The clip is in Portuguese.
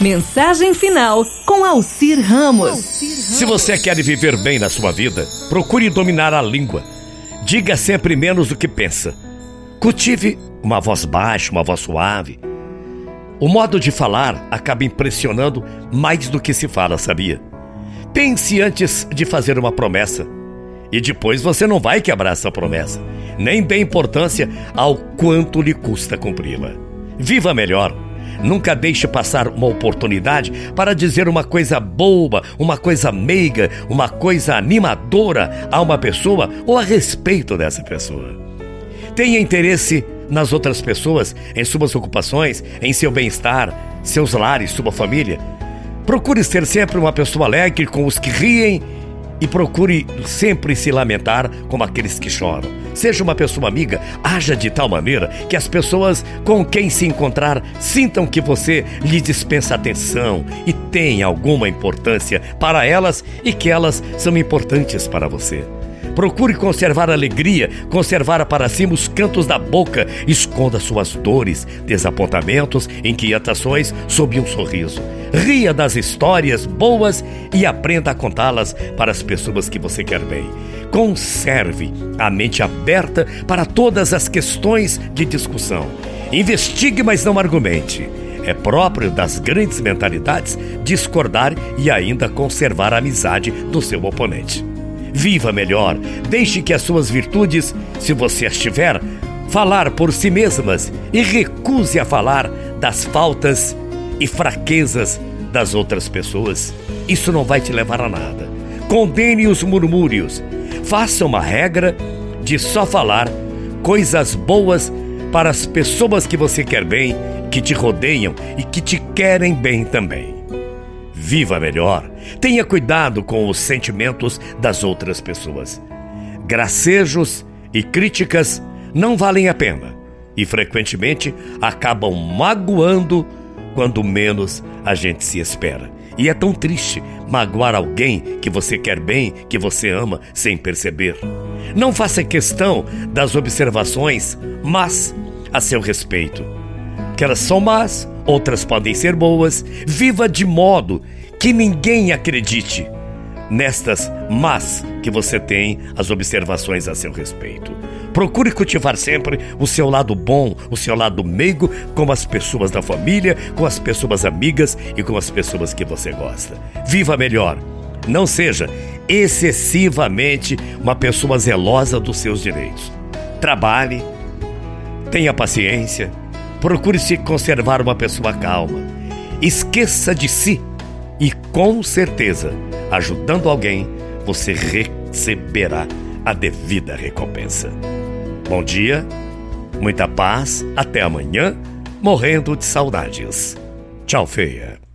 Mensagem final com Alcir Ramos. Se você quer viver bem na sua vida, procure dominar a língua. Diga sempre menos do que pensa. Cultive uma voz baixa, uma voz suave. O modo de falar acaba impressionando mais do que se fala, sabia? Pense antes de fazer uma promessa. E depois você não vai quebrar essa promessa, nem dê importância ao quanto lhe custa cumpri-la. Viva melhor Nunca deixe passar uma oportunidade para dizer uma coisa boa, uma coisa meiga, uma coisa animadora a uma pessoa ou a respeito dessa pessoa. Tenha interesse nas outras pessoas, em suas ocupações, em seu bem-estar, seus lares, sua família. Procure ser sempre uma pessoa alegre com os que riem e procure sempre se lamentar como aqueles que choram. Seja uma pessoa amiga, haja de tal maneira que as pessoas com quem se encontrar sintam que você lhe dispensa atenção e tem alguma importância para elas e que elas são importantes para você. Procure conservar a alegria, conservar para cima os cantos da boca, esconda suas dores, desapontamentos, inquietações sob um sorriso. Ria das histórias boas e aprenda a contá-las para as pessoas que você quer bem. Conserve a mente aberta para todas as questões de discussão. Investigue, mas não argumente. É próprio das grandes mentalidades discordar e ainda conservar a amizade do seu oponente. Viva melhor, deixe que as suas virtudes, se você as tiver, falar por si mesmas e recuse a falar das faltas e fraquezas das outras pessoas. Isso não vai te levar a nada. Condene os murmúrios. Faça uma regra de só falar coisas boas para as pessoas que você quer bem, que te rodeiam e que te querem bem também. Viva melhor. Tenha cuidado com os sentimentos das outras pessoas. Gracejos e críticas não valem a pena e frequentemente acabam magoando quando menos a gente se espera. E é tão triste magoar alguém que você quer bem, que você ama, sem perceber. Não faça questão das observações, mas a seu respeito. Que elas são más, outras podem ser boas. Viva de modo que ninguém acredite nestas mas que você tem as observações a seu respeito. Procure cultivar sempre o seu lado bom, o seu lado meigo com as pessoas da família, com as pessoas amigas e com as pessoas que você gosta. Viva melhor. Não seja excessivamente uma pessoa zelosa dos seus direitos. Trabalhe, tenha paciência, procure se conservar uma pessoa calma. Esqueça de si e com certeza, ajudando alguém, você receberá a devida recompensa. Bom dia, muita paz, até amanhã, morrendo de saudades. Tchau, feia.